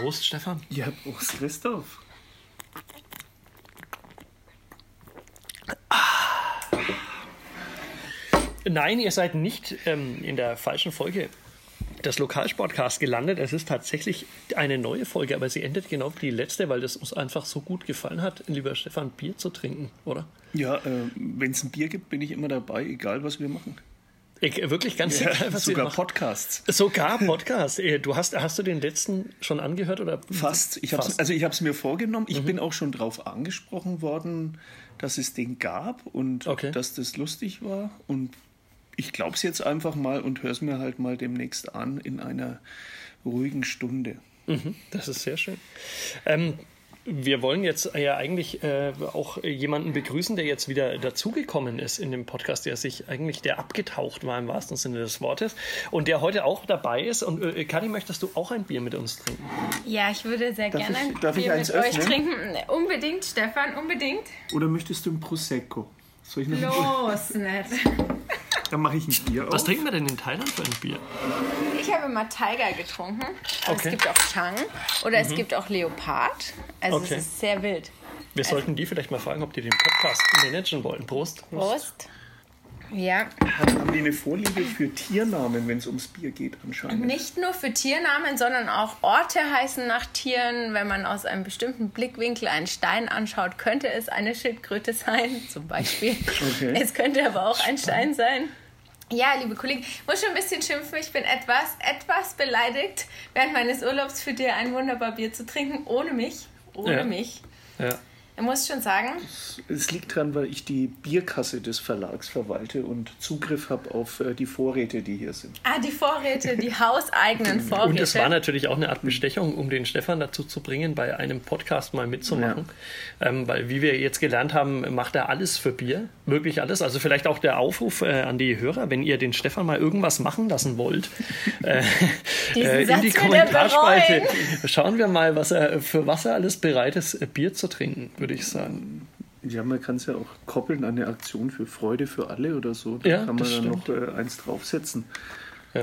Prost, Stefan. Ja, Prost, Christoph. Nein, ihr seid nicht ähm, in der falschen Folge des Lokalsportcasts gelandet. Es ist tatsächlich eine neue Folge, aber sie endet genau wie die letzte, weil das uns einfach so gut gefallen hat, lieber Stefan, Bier zu trinken, oder? Ja, äh, wenn es ein Bier gibt, bin ich immer dabei, egal was wir machen. Ich, wirklich ganz Ja, egal, was sogar machen. Podcasts. Sogar Podcast. Äh, Du hast, hast du den letzten schon angehört oder? Fast. Ich hab's, Fast. also ich habe es mir vorgenommen. Ich bin auch schon darauf angesprochen worden, dass es den gab und Okay. dass das lustig war. Und ich glaube es jetzt einfach mal und höre es mir halt mal demnächst an in einer ruhigen Stunde. Mhm, das ist sehr schön. Ähm, wir wollen jetzt ja eigentlich äh, auch jemanden begrüßen, der jetzt wieder dazugekommen ist in dem Podcast, der sich eigentlich, der abgetaucht war im wahrsten Sinne des Wortes und der heute auch dabei ist. Und äh, Kadi, möchtest du auch ein Bier mit uns trinken? Ja, ich würde sehr Darf gerne ich- ein darf ich Bier eins mit euch öffnen? trinken. Unbedingt, Stefan, unbedingt. Oder möchtest du ein Prosecco? Soll ich noch Los, nett. Dann mache ich ein Bier Was auf. trinken wir denn in Thailand für ein Bier? Ich habe mal Tiger getrunken. Aber Okay. es gibt auch Chang oder es gibt auch Leopard. Also Okay. es ist sehr wild. Wir sollten die vielleicht mal fragen, ob die den Podcast managen wollen. Prost. Prost. Ja, Haben die eine Vorliebe für Tiernamen, wenn es ums Bier geht anscheinend? nicht nur für Tiernamen, sondern auch Orte heißen nach Tieren. Wenn man aus einem bestimmten Blickwinkel einen Stein anschaut, könnte es eine Schildkröte sein, zum Beispiel. Okay. Es könnte aber auch ein Stein sein. Ja, liebe Kollegen, ich muss schon ein bisschen schimpfen. Ich bin etwas, etwas beleidigt, während meines Urlaubs für dir ein wunderbar Bier zu trinken, ohne mich. Ohne Ja. mich. Ja. Ich muss schon sagen, Es liegt daran, weil ich die Bierkasse des Verlags verwalte und Zugriff habe auf äh, die Vorräte, die hier sind. ah, die Vorräte, die hauseigenen Vorräte. Und es war natürlich auch eine Art Bestechung, um den Stefan dazu zu bringen, bei einem Podcast mal mitzumachen. Ähm, weil, wie wir jetzt gelernt haben, macht er alles für Bier. Wirklich alles. Also vielleicht auch der Aufruf äh, an die Hörer, wenn ihr den Stefan mal irgendwas machen lassen wollt, äh, äh, in die Kommentarspalte. Schauen wir mal, was er, für was er alles bereit ist, äh, Bier zu trinken, würde ich sagen. Ja, man kann es ja auch koppeln an eine Aktion für Freude für alle oder so. Da Ja, kann man das dann stimmt. noch äh, eins draufsetzen.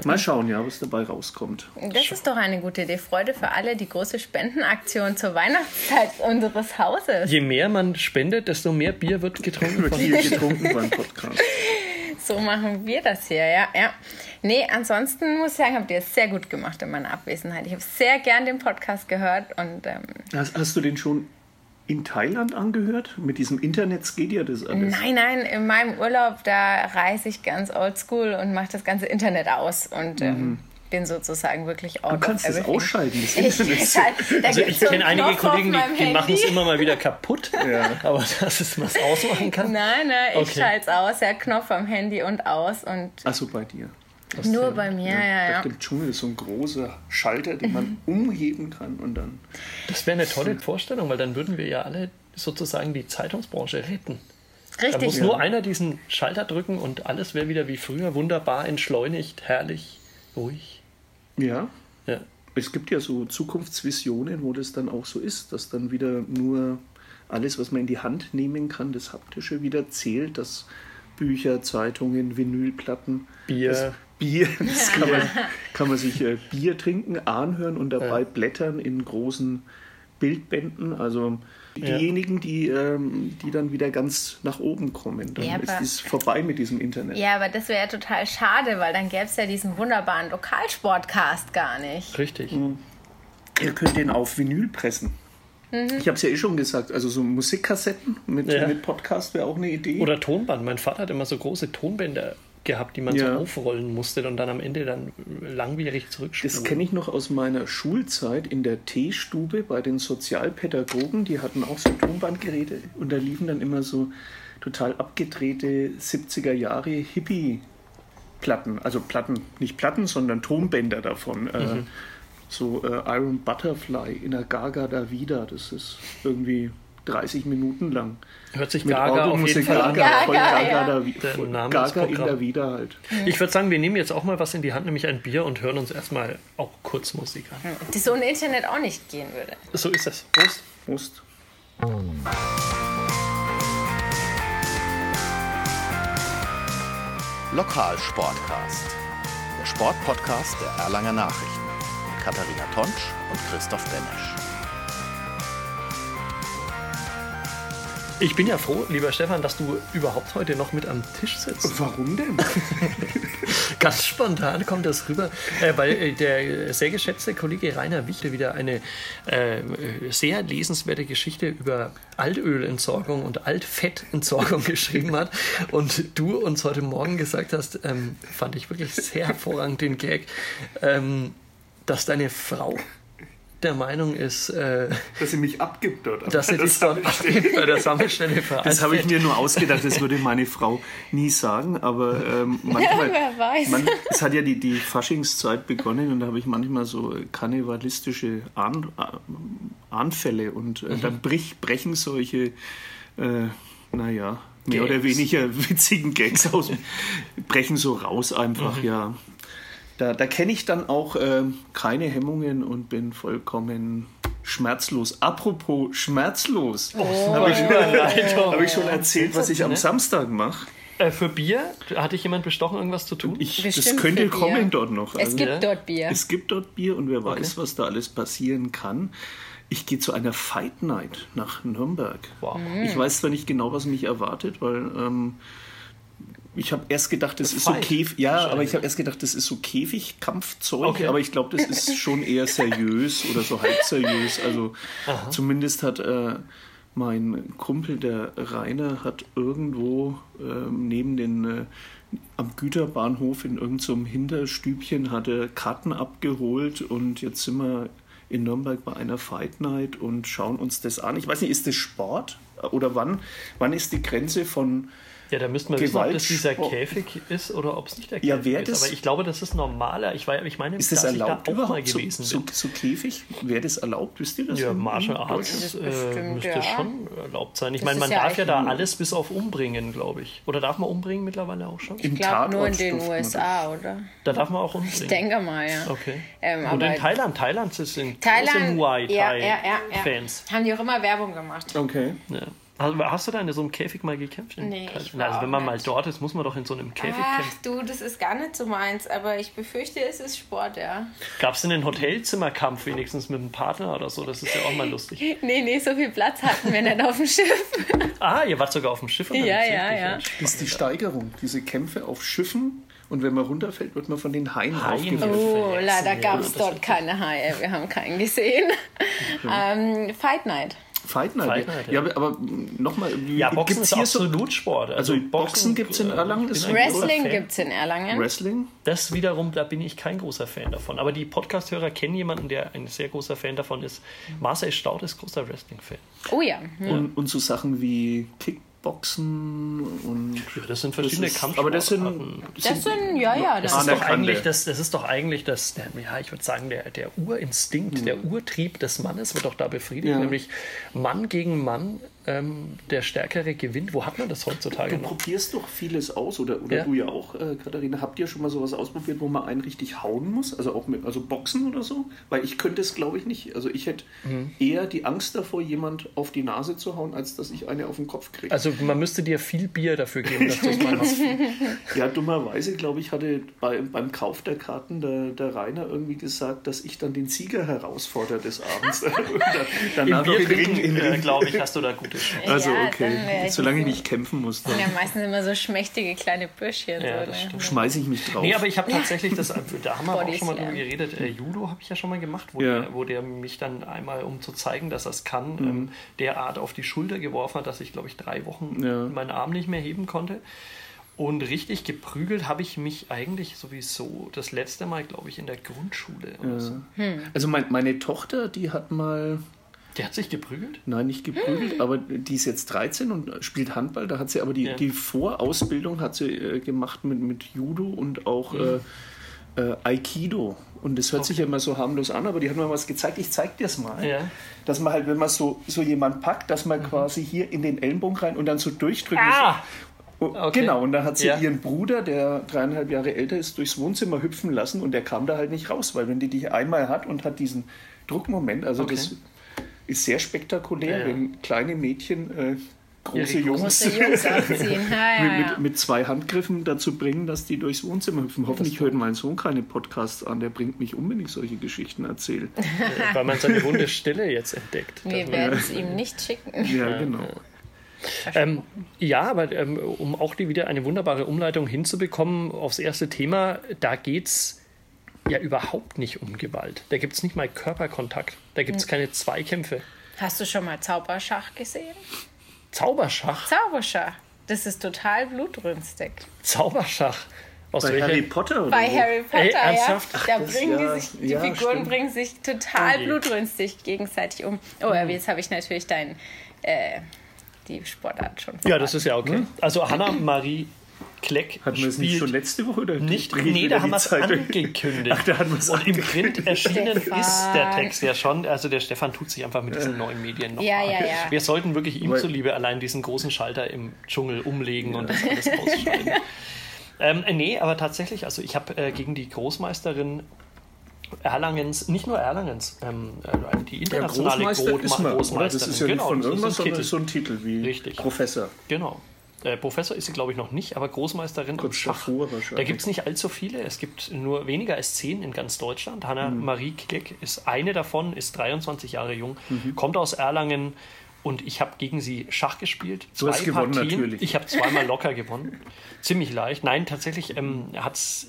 Mal schauen, ja, was dabei rauskommt. Das ist doch eine gute Idee. Freude für alle, die große Spendenaktion zur Weihnachtszeit unseres Hauses. Je mehr man spendet, desto mehr Bier wird getrunken. Wird hier getrunken beim Podcast. So machen wir das hier, ja. ja. Nee, ansonsten muss ich sagen, habt ihr es sehr gut gemacht in meiner Abwesenheit. Ich habe sehr gern den Podcast gehört und ähm, Hast, hast du den schon in Thailand angehört? Mit diesem Internet geht ja das alles. nein, nein, in meinem Urlaub, da reise ich ganz oldschool und mache das ganze Internet aus und ähm, bin sozusagen wirklich out Du kannst of es ausschalten, das Ich, Internet. halt, Also ich so einen kenne einige Kollegen, die, die machen es immer mal wieder kaputt. Aber dass es was ausmachen kann. Nein, nein, ich Okay. schalte es aus, ja, Knopf am Handy und aus und Achso, bei dir. Nur bei mir, ja, ja. Auf dem Dschungel ist so ein großer Schalter, den man umheben kann und dann. Das wäre eine tolle Vorstellung, weil dann würden wir ja alle sozusagen die Zeitungsbranche retten. Da Richtig. muss nur einer diesen Schalter drücken und alles wäre wieder wie früher, wunderbar, entschleunigt, herrlich, ruhig. Ja, Ja. es gibt ja so Zukunftsvisionen, wo das dann auch so ist, dass dann wieder nur alles, was man in die Hand nehmen kann, das Haptische wieder zählt, dass Bücher, Zeitungen, Vinylplatten, Bier. Bier, das kann man, kann man sich äh, Bier trinken, anhören und dabei blättern in großen Bildbänden. Also diejenigen, die, ähm, die dann wieder ganz nach oben kommen, dann Ja, ist es vorbei mit diesem Internet. Ja, aber das wäre ja total schade, weil dann gäbe es ja diesen wunderbaren Lokalsportcast gar nicht. Richtig. Ihr könnt den auf Vinyl pressen. Ich habe es ja eh schon gesagt, also so Musikkassetten mit, Ja. mit Podcast wäre auch eine Idee. Oder Tonband. Mein Vater hat immer so große Tonbänder gehabt, die man Ja. so aufrollen musste und dann am Ende dann langwierig zurückspulen. das kenne ich noch aus meiner Schulzeit in der Teestube bei den Sozialpädagogen. Die hatten auch so Tonbandgeräte und da liefen dann immer so total abgedrehte 70er Jahre Hippie-Platten. Also Platten, nicht Platten, sondern Tonbänder davon. Äh, so äh, Iron Butterfly in der Gaga da wieder. Das ist irgendwie 30 Minuten lang. Hört sich Mit Gaga auf jeden Fall an. Gaga, voll Gaga, ja. da, voll Name Gaga in der Wieder halt. Ich würde sagen, wir nehmen jetzt auch mal was in die Hand, nämlich ein Bier und hören uns erstmal auch kurz Musik an. Das ohne Internet auch nicht gehen würde. So ist es. Prost. Prost. Lokalsportcast, der Sportpodcast der Erlanger Nachrichten. Mit Katharina Tonsch und Christoph Benesch. Ich bin ja froh, lieber Stefan, dass du überhaupt heute noch mit am Tisch sitzt. Warum denn? Ganz spontan kommt das rüber, äh, weil äh, der sehr geschätzte Kollege Rainer Wichte wieder eine äh, sehr lesenswerte Geschichte über Altölentsorgung und Altfettentsorgung geschrieben hat. Und du uns heute Morgen gesagt hast, ähm, fand ich wirklich sehr hervorragend den Gag, ähm, dass deine Frau der Meinung ist, äh, dass sie mich abgibt dort. dass sie dich dort abgibt bei der Sammelstelle Das habe ich mir nur ausgedacht, das würde meine Frau nie sagen, aber ähm, manchmal. wer weiß. Man, es hat ja die, die Faschingszeit begonnen und da habe ich manchmal so karnevalistische Ahn, äh, Anfälle und äh, dann brich, brechen solche, äh, naja, mehr oder Gags. weniger witzigen Gags aus, brechen so raus einfach, ja. Da, da kenne ich dann auch ähm, keine Hemmungen und bin vollkommen schmerzlos. Apropos schmerzlos, habe ich, hab ich schon erzählt, was ich am Samstag mache. Äh, für Bier? Hatte ich jemand bestochen, irgendwas zu tun? Ich, das könnte kommen dort noch. Es Also, gibt ja. dort Bier. es gibt dort Bier und wer weiß, was da alles passieren kann. Ich gehe zu einer Fight Night nach Nürnberg. Wow. Ich weiß zwar nicht genau, was mich erwartet, weil ähm, ich habe erst gedacht, das ist so Fight. Käfig. Ja, aber ich habe erst gedacht, das ist so Käfigkampfzeug. Okay. Aber ich glaube, das ist schon eher seriös oder so halb seriös. Also zumindest hat äh, mein Kumpel, der Rainer, hat irgendwo ähm, neben den äh, am Güterbahnhof in irgendeinem so Hinterstübchen hat er Karten abgeholt und jetzt sind wir in Nürnberg bei einer Fight Night und schauen uns das an. Ich weiß nicht, ist das Sport? Oder wann, wann ist die Grenze von Ja, da müssten wir wissen, ob das dieser. Käfig ist oder ob es nicht der Ja, Käfig wer ist. das- Aber ich glaube, das ist normaler. Ich, war, ich meine, Ist das erlaubt da auch mal überhaupt? So, bin. so Käfig? Wäre das erlaubt? Wisst ihr das? Ja, in Martial Arts äh, bestimmt, müsste ja. schon erlaubt sein. Ich Das meine, man ja darf ja da alles bis auf Umbringen, glaube ich. Oder darf man umbringen mittlerweile auch schon? Im Ich glaube nur in den man USA, oder? Da darf man auch umbringen. Ich denke mal, ja. Okay. Ähm, Und aber in Thailand, Thailand sind Thailand, große Muay ja, Thai ja, ja, ja. Fans. Haben die auch immer Werbung gemacht. Okay. Ja. Also, hast du da in so einem Käfig mal gekämpft? in Nee, Na, also war wenn man mal nicht. dort ist, muss man doch in so einem Käfig Ach kämpfen. du, das ist gar nicht so meins, aber ich befürchte, es ist Sport, ja. Gab es denn einen Hotelzimmerkampf wenigstens mit einem Partner oder so? Das ist ja auch mal lustig. Nee, nee, so viel Platz hatten wir nicht auf dem Schiff. Ah, ihr wart sogar auf dem Schiff. Ja, ja, ja. Das ist die Steigerung. Diese Kämpfe auf Schiffen und wenn man runterfällt, wird man von den Haien Haien. Oh, leider gab es dort keine Haie. Wir haben keinen gesehen. Ähm, Fight Night. Fight Night. Fight Night, ja, ja. aber, nochmal, Ja, Boxen gibt's ist hier so absolut Sport. Also Boxen gibt's in äh, Erlangen, Wrestling gibt es in Erlangen. Wrestling? Das wiederum, da bin ich kein großer Fan davon. Aber die Podcast-Hörer kennen jemanden, der ein sehr großer Fan davon ist. Marcel Staud ist großer Wrestling-Fan. Oh ja. Hm. Und, und so Sachen wie Kickboxen und. Ja, das sind verschiedene Kampfsportarten. aber das sind, Das sind, ja, ja. Das Das ist, doch eigentlich das, das ist doch eigentlich das, der, ja, ich würde sagen, der, der Urinstinkt, der Urtrieb des Mannes wird doch da befriedigt, Ja. nämlich Mann gegen Mann, ähm, der Stärkere gewinnt. Wo hat man das heutzutage Du noch? probierst doch vieles aus, oder, oder Ja. du ja auch, äh, Katharina. Habt ihr schon mal sowas ausprobiert, wo man einen richtig hauen muss? Also auch mit, also Boxen oder so? Weil ich könnte es, glaube ich, nicht. Also ich hätte Mhm. eher die Angst davor, jemand auf die Nase zu hauen, als dass ich eine auf den Kopf kriege. Also man müsste dir viel Bier dafür geben, dass du es mal. Ja, dummerweise, glaube ich, hatte bei, beim Kauf der Karten der, der Rainer irgendwie gesagt, dass ich dann den Sieger herausfordere des Abends. Und da- Im danach in Ring, Ring. glaube ich, hast du da gute. Also Ja, okay, ich solange ich nicht kämpfen muss, dann sind ja meistens immer so schmächtige kleine Bürschchen. Ja, so, ne? schmeiße ich mich drauf. Nee, aber ich habe tatsächlich das, da haben wir auch schon mal drüber geredet. Äh, Judo habe ich ja schon mal gemacht, wo, Ja. der, wo der mich dann einmal, um zu zeigen, dass er es kann, Mhm. ähm, derart auf die Schulter geworfen hat, dass ich, glaube ich, drei Wochen Ja. meinen Arm nicht mehr heben konnte. Und richtig geprügelt habe ich mich eigentlich sowieso das letzte Mal, glaube ich, in der Grundschule. Oder so. also mein, meine Tochter, die hat mal, Der hat sich geprügelt? nein, nicht geprügelt, aber die ist jetzt 13 und spielt Handball. Da hat sie aber die, Ja. die Vorausbildung hat sie äh, gemacht mit, mit Judo und auch äh, äh, Aikido. Und das hört sich ja immer so harmlos an, aber die hat mir was gezeigt. Ich zeig dir es mal. Ja. Dass man halt, wenn man so, so jemand packt, dass man quasi hier in den Ellenbogen rein und dann so durchdrücken Ah! Oh, Okay. Genau, und da hat sie Ja. ihren Bruder, der dreieinhalb Jahre älter ist, durchs Wohnzimmer hüpfen lassen und der kam da halt nicht raus, weil wenn die dich einmal hat und hat diesen Druckmoment, also Okay. das ist sehr spektakulär, Ja, ja. wenn kleine Mädchen äh, große Jungs, Große Jungs. Ja, ja, mit, ja. mit, mit zwei Handgriffen dazu bringen, dass die durchs Wohnzimmer hüpfen. Hoffentlich hört mein Sohn keine Podcasts an, der bringt mich um, wenn ich solche Geschichten erzähle. Äh, weil man seine wunde Stelle jetzt entdeckt. Wir werden es ihm nicht schicken. Ja, genau. Ähm, ja, aber ähm, um auch die wieder eine wunderbare Umleitung hinzubekommen aufs erste Thema, da geht's ja überhaupt nicht um Gewalt. Da gibt es nicht mal Körperkontakt. Da gibt es Hm. keine Zweikämpfe. Hast du schon mal Zauberschach gesehen? Zauberschach. Zauberschach. Das ist total blutrünstig. Zauberschach. Aus Bei welcher? Harry Potter oder Bei wo? Harry Potter, Ey, ja. ernsthaft? Da bringen ja, die sich, die ja, Figuren stimmt. bringen sich total Oh je. blutrünstig gegenseitig um. Oh, aber jetzt habe ich natürlich dein, äh, die Sportart schon Ja, das ist ja okay. Also Hanna-Marie Kleck Hatten wir es nicht schon letzte Woche? Oder nicht. Nee, da haben wir es angekündigt. Ach, da hatten wir es Und im Print erschienen Stefan. ist der Text ja schon. Also der Stefan tut sich einfach mit diesen neuen Medien noch Ja, ja, ja. Wir sollten wirklich ihm Weil- zuliebe allein diesen großen Schalter im Dschungel umlegen und das alles ausschalten. ähm, äh, nee, aber tatsächlich, also ich habe äh, gegen die Großmeisterin Erlangens, nicht nur Erlangens, ähm, äh, die Ja, internationale Großmeister Grotma- ist man, oder? Großmeisterin. Das ist ja nicht genau, von das ist irgendwas, ein sondern Titel. so ein Titel wie Richtig. Professor. Genau. Äh, Professor ist sie, glaube ich, noch nicht, aber Großmeisterin im Kurz Schach. davor wahrscheinlich. Da gibt es nicht allzu viele. Es gibt nur weniger als zehn in ganz Deutschland. Hanna-Marie Kleck ist eine davon, ist 23 Jahre jung, kommt aus Erlangen und ich habe gegen sie Schach gespielt. Du hast gewonnen, natürlich. Ich habe zweimal locker gewonnen. Ziemlich leicht. Nein, tatsächlich ähm, hat es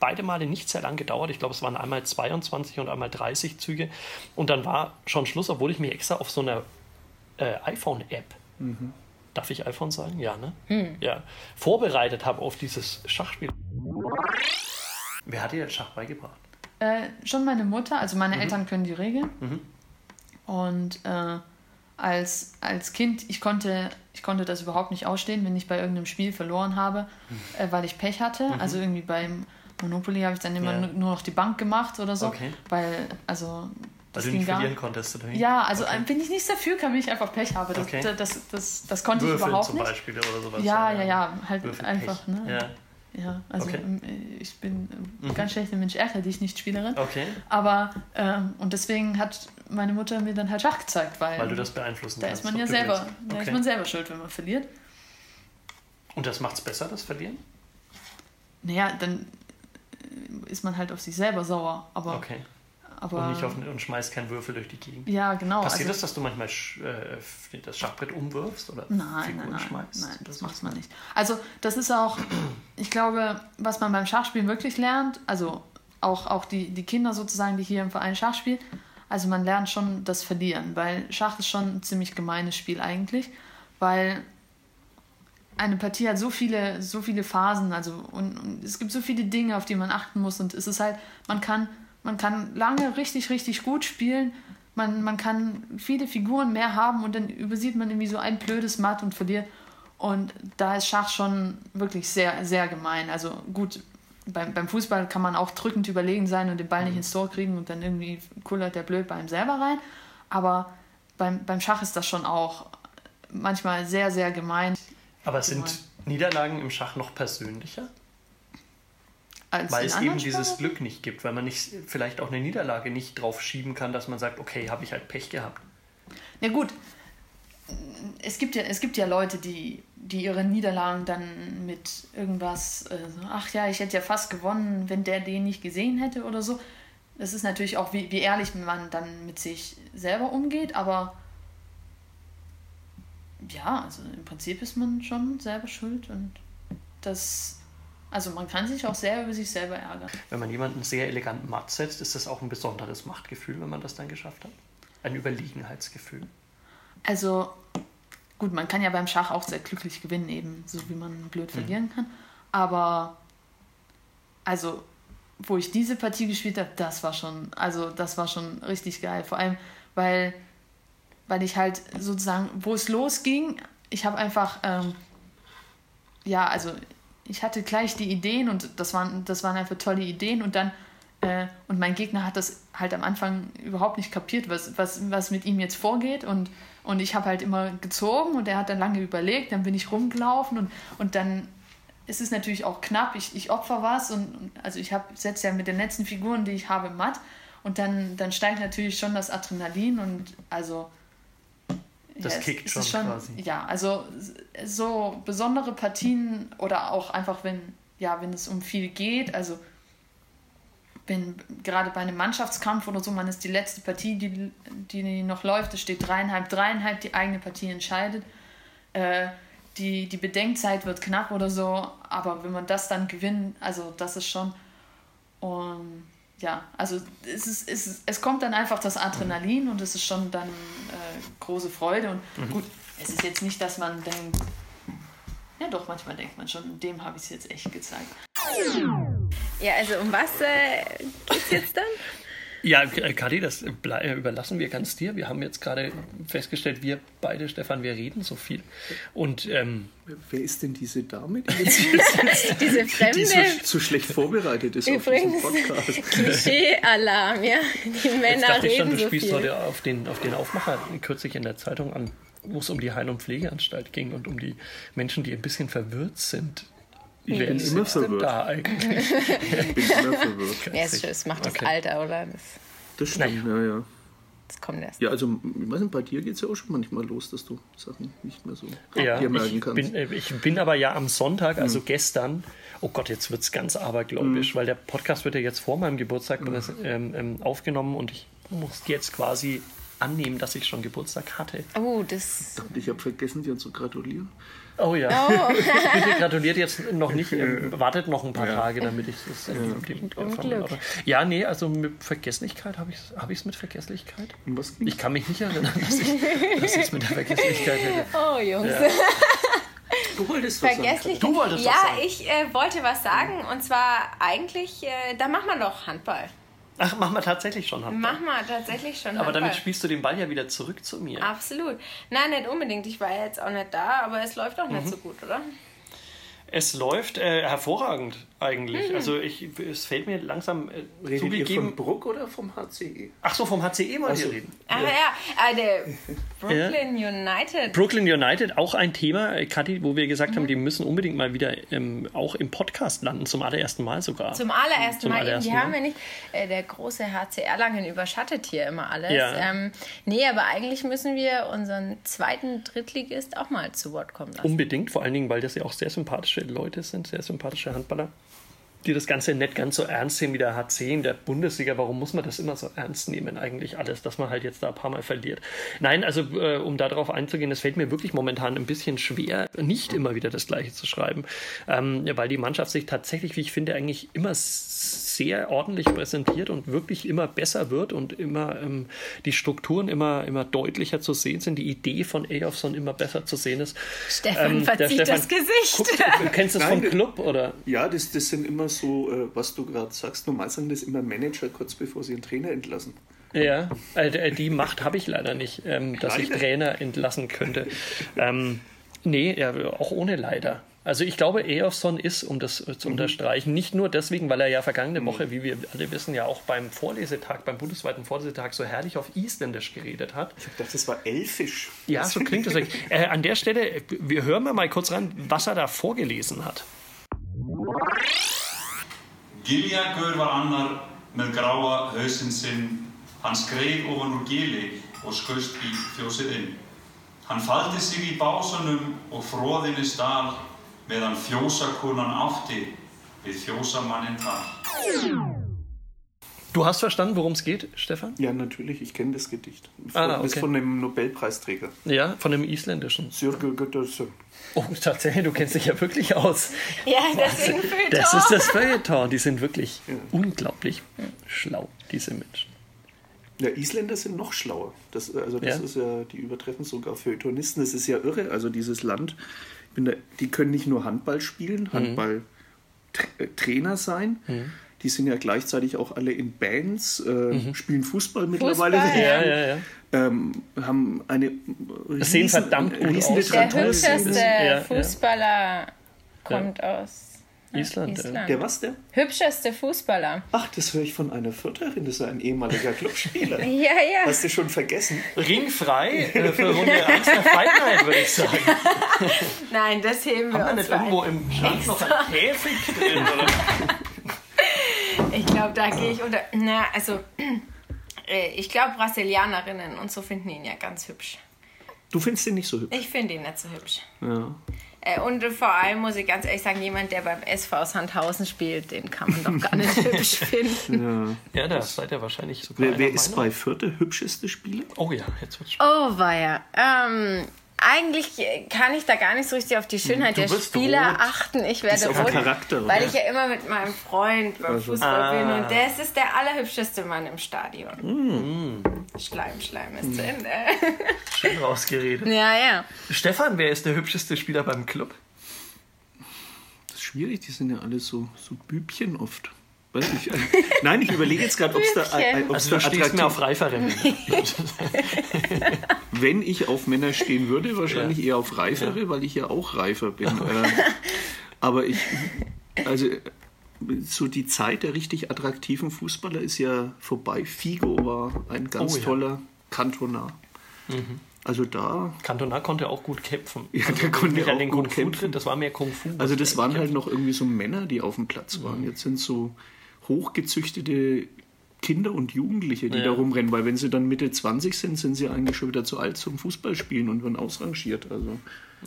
beide Male nicht sehr lang gedauert. Ich glaube, es waren einmal 22 und einmal 30 Züge. Und dann war schon Schluss, obwohl ich mich extra auf so einer äh, iPhone-App Darf ich iPhone sagen? Ja, ne? Ja. Vorbereitet habe auf dieses Schachspiel. Wer hat dir jetzt Schach beigebracht? Äh, schon meine Mutter, also Mhm. meine Eltern können die Regeln. Und äh, als, als Kind, ich konnte, ich konnte das überhaupt nicht ausstehen, wenn ich bei irgendeinem Spiel verloren habe, Mhm. äh, weil ich Pech hatte. Also irgendwie beim Monopoly habe ich dann immer Ja. nur, nur noch die Bank gemacht oder so. Okay. Weil, also. Das ging nicht verlieren konntest, oder wie? Ja, also Okay. wenn ich nichts dafür kann, wenn ich einfach Pech habe. Das, Okay. das, das, das, das konnte ich Würfeln überhaupt zum nicht. Beispiel oder sowas. Ja, ja, ja, halt Würfelpech. einfach, ne? Ja. Ja, also Okay. ähm, ich bin ein ganz schlechter Mensch, ärgere dich nicht Spielerin. Okay, Aber, ähm, und deswegen hat meine Mutter mir dann halt Schach gezeigt, weil, weil du das beeinflussen da kannst. ist man ja selber, da Okay. ist man selber schuld, wenn man verliert. Und das macht es besser, das Verlieren? Naja, dann äh, ist man halt auf sich selber sauer. Aber, Okay. Aber Und nicht auf und schmeißt keinen Würfel durch die Gegend. ja, genau. Passiert also, das, dass du manchmal äh, das Schachbrett umwirfst oder Nein, Figuren nein, nein, schmeißt? nein, das macht man nicht. Also das ist auch, ich glaube, was man beim Schachspielen wirklich lernt, also auch, auch die, die Kinder sozusagen, die hier im Verein Schach spielen, also man lernt schon das Verlieren, weil Schach ist schon ein ziemlich gemeines Spiel eigentlich, weil eine Partie hat so viele, so viele Phasen, also und, und es gibt so viele Dinge, auf die man achten muss und es ist halt, man kann, man kann lange richtig, richtig gut spielen, man, man kann viele Figuren mehr haben und dann übersieht man irgendwie so ein blödes Matt und verliert. Und da ist Schach schon wirklich sehr, sehr gemein. Also gut, beim, beim Fußball kann man auch drückend überlegen sein und den Ball nicht ins Tor kriegen und dann irgendwie kullert der blöd bei einem selber rein. Aber beim, beim Schach ist das schon auch manchmal sehr, sehr gemein. Aber sind. Niederlagen im Schach noch persönlicher? Als Weil es eben dieses Sportarten. Glück nicht gibt, weil man nicht vielleicht auch eine Niederlage nicht drauf schieben kann, dass man sagt, okay, habe ich halt Pech gehabt. Ja gut, es gibt ja, es gibt ja Leute, die, die ihre Niederlagen dann mit irgendwas, äh, ach ja, ich hätte ja fast gewonnen, wenn der den nicht gesehen hätte oder so. Das ist natürlich auch, wie, wie ehrlich man dann mit sich selber umgeht, aber ja, also im Prinzip ist man schon selber schuld und das, also man kann sich auch sehr über sich selber ärgern. Wenn man jemanden sehr elegant matt setzt, ist das auch ein besonderes Machtgefühl, wenn man das dann geschafft hat. Ein Überlegenheitsgefühl. Also, gut, man kann ja beim Schach auch sehr glücklich gewinnen, eben, so wie man blöd verlieren kann. Aber, also, wo ich diese Partie gespielt habe, das war schon, also, das war schon richtig geil. Vor allem, weil, weil ich halt sozusagen, wo es losging, ich habe einfach, ähm, ja, also, ich hatte gleich die Ideen und das waren, das waren einfach tolle Ideen und dann äh, und mein Gegner hat das halt am Anfang überhaupt nicht kapiert, was, was, was mit ihm jetzt vorgeht. Und, und ich habe halt immer gezogen und er hat dann lange überlegt, dann bin ich rumgelaufen und, und dann ist es natürlich auch knapp, ich, ich opfer was und, also ich setze ja mit den letzten Figuren, die ich habe, matt und dann, dann steigt natürlich schon das Adrenalin und also Das ja, es- kickt es schon, ist schon quasi. Ja, also so besondere Partien oder auch einfach, wenn, ja, wenn es um viel geht, also wenn gerade bei einem Mannschaftskampf oder so, man ist die letzte Partie, die, die noch läuft, es steht dreieinhalb, dreieinhalb, die eigene Partie entscheidet. Äh, die, die Bedenkzeit wird knapp oder so, aber wenn man das dann gewinnt, also das ist schon. Und ja, also es, ist, es, ist, es kommt dann einfach das Adrenalin und es ist schon dann große Freude. Und gut, es ist jetzt nicht, dass man denkt, ja doch, manchmal denkt man schon, dem habe ich es jetzt echt gezeigt. Ja, also um was äh, geht's jetzt dann? Ja, äh, Kadi, das äh, überlassen wir ganz dir. Wir haben jetzt gerade festgestellt, wir beide, Stefan, wir reden so viel. Und ähm, Wer ist denn diese Dame, die jetzt hier sitzt, Diese die Fremde. so, so schlecht vorbereitet ist Übrigens, auf diesen Podcast? Klischee-Alarm, ja. Die jetzt Männer dachte ich schon, reden du so spielst viel. heute auf den, auf den Aufmacher kürzlich in der Zeitung an, wo es um die Heil- und Pflegeanstalt ging und um die Menschen, die ein bisschen verwirrt sind. Wer bin ist immer verwirrt. da eigentlich? Ich bin immer verwirrt. Ja, es, es macht das Okay. Alter, oder? Das, Das stimmt, ja, ja. das kommt erst. Ja, also, ich weiß nicht, bei dir geht es ja auch schon manchmal los, dass du Sachen nicht mehr so Ja, dir merken ich kannst. bin, äh, ich bin aber ja am Sonntag, also gestern, oh Gott, jetzt wird es ganz abergläubisch, weil der Podcast wird ja jetzt vor meinem Geburtstag ähm, ähm, aufgenommen und ich muss jetzt quasi annehmen, dass ich schon Geburtstag hatte. Oh, das. Ich habe vergessen, dir zu gratulieren. Oh ja. Bitte gratuliert jetzt noch nicht, ähm, wartet noch ein paar Ja. Tage, damit ich das äh, dem- dem- Unglück. Ja, nee, also mit Vergesslichkeit habe ich es hab ich's mit Vergesslichkeit? Ich kann mich nicht erinnern, dass ich es mit der Vergesslichkeit hätte. Oh, Jungs. Du wolltest was Vergesslich. Du wolltest ja, was sagen. ich äh, wollte was sagen. Und zwar eigentlich, äh, da machen wir doch Handball. Ach, machen wir tatsächlich schon. Handball. Machen wir tatsächlich schon Aber Handball. damit spielst du den Ball ja wieder zurück zu mir. Absolut. Nein, nicht unbedingt. Ich war ja jetzt auch nicht da, aber es läuft auch Mhm. nicht so gut, oder? Es läuft äh, hervorragend Mhm. eigentlich. Also ich, es fällt mir langsam äh, Redet ihr zugegeben. von Bruck oder vom HCE? Ach so, vom HCE wollt ihr so. reden. Aber ja, äh, der Brooklyn United. Brooklyn United, auch ein Thema, äh, Kathi, wo wir gesagt Mhm. haben, die müssen unbedingt mal wieder ähm, auch im Podcast landen, zum allerersten Mal sogar. Zum allerersten Zum Mal. allerersten die haben wir nicht. Äh, der große HC Erlangen überschattet hier immer alles. Ja. Ähm, nee, aber eigentlich müssen wir unseren zweiten Drittligist auch mal zu Wort kommen lassen. Unbedingt, vor allen Dingen, weil das ja auch sehr sympathische Leute sind, sehr sympathische Handballer, die das Ganze nicht ganz so ernst nehmen wie der HC in der Bundesliga. Warum muss man das immer so ernst nehmen, eigentlich alles, dass man halt jetzt da ein paar Mal verliert? Nein, also äh, um darauf einzugehen, es fällt mir wirklich momentan ein bisschen schwer, nicht immer wieder das Gleiche zu schreiben, ähm, weil die Mannschaft sich tatsächlich, wie ich finde, eigentlich immer sehr ordentlich präsentiert und wirklich immer besser wird und immer ähm, die Strukturen immer, immer deutlicher zu sehen sind, die Idee von Eyolfsson immer besser zu sehen ist. Stefan Ähm, verzieht das Gesicht. Guck, du kennst das vom Nein, Club, oder? Ja, das, das sind immer so, äh, was du gerade sagst. Normal sagen das immer Manager kurz bevor sie einen Trainer entlassen. Ja, äh, die Macht habe ich leider nicht, ähm, dass ich. Trainer entlassen könnte. ähm, nee, ja, auch ohne leider. Also ich glaube, Eyolfsson ist, um das äh, zu unterstreichen, nicht nur deswegen, weil er ja vergangene Woche, wie wir alle wissen, ja auch beim Vorlesetag, beim bundesweiten Vorlesetag so herrlich auf Isländisch geredet hat. Ich dachte, das war elfisch. Ja, so klingt es. wirklich. Äh, an der Stelle, wir hören mal, mal kurz ran, was er da vorgelesen hat. Giljagur var annar með gráa hausinn sinn. Hann skreið ofan úr gili og skaust í fjósið inn. Hann faldi sig í básanum og fróðinni stál meðan fjósakonan átti við fjósamanninn tal. Du hast verstanden, worum es geht, Stefan? Ja, natürlich, ich kenne das Gedicht. Ah, das ist okay. von dem Nobelpreisträger. Ja, von dem Isländischen. Sörgö Göttersen. Oh, tatsächlich, du kennst dich ja wirklich aus. Ja, deswegen Feuilleton. Das ist das Feuilleton. Die sind wirklich unglaublich schlau, diese Menschen. Ja, Isländer sind noch schlauer. Das, also das Ja? ist ja, die übertreffen sogar Feuilletonisten. Das ist ja irre. Also dieses Land, ich bin da, die können nicht nur Handball spielen, Mhm. Handball-Trainer sein. Die sind ja gleichzeitig auch alle in Bands, äh, spielen Fußball mittlerweile, Fußball, Mhm. Ja, ja, ja. ähm, haben eine sehen verdammt gut riesen aus. Der hübscheste Ja, ja. Fußballer kommt aus Island. äh, Island. Der was, der? Hübscheste Fußballer. Ach, das höre ich von einer Vierterin, das ist ein ehemaliger Clubspieler. Ja, ja. Hast du schon vergessen? Ringfrei äh, für Runde 1 der Fight Night, würde ich sagen. Nein, das heben wir Haben wir uns nicht irgendwo im Schrank noch ein Käfig drin? Oder? Ich glaube, da gehe ich unter. Na, also, äh, ich glaube, Brasilianerinnen und so finden ihn ja ganz hübsch. Du findest den nicht so hübsch. Ich finde ihn nicht so hübsch. Ja. Äh, und vor allem muss ich ganz ehrlich sagen, jemand, der beim SV Sandhausen spielt, den kann man doch gar nicht hübsch finden. Ja, da seid ihr wahrscheinlich sogar. Wer, wer ist Meinung. bei Viert der hübscheste Spieler? Oh ja, jetzt wird's spannend. Oh, weia. Ähm, eigentlich kann ich da gar nicht so richtig auf die Schönheit Du der Spieler rot. achten. Ich werde auf den rot, Charakter, weil oder? ich ja immer mit meinem Freund beim Fußball bin Ah. und der ist der allerhübscheste Mann im Stadion. Schleim, Schleim ist zu Ende. Schön rausgeredet. ja, ja. Stefan, wer ist der hübscheste Spieler beim Club? Das ist schwierig, die sind ja alle so, so Bübchen oft. Weiß ich, äh, nein, ich überlege jetzt gerade, ob es da, äh, ob's Also da stehst mir attraktiv auf reifere Männer. Wenn ich auf Männer stehen würde, wahrscheinlich eher auf reifere, weil ich ja auch reifer bin. Äh, aber ich, also so die Zeit der richtig attraktiven Fußballer ist ja vorbei. Figo war ein ganz Oh ja. toller Cantona. Also da, Cantona konnte auch gut kämpfen. Ja, der konnte nicht an auch den gut Kung Fu kämpfen. drin, das war mehr Kung Fu. also das waren halt noch irgendwie so Männer, die auf dem Platz waren. Jetzt sind so hochgezüchtete Kinder und Jugendliche, die Ja. da rumrennen, weil wenn sie dann Mitte 20 sind, sind sie eigentlich schon wieder zu alt zum Fußballspielen und werden ausrangiert. Also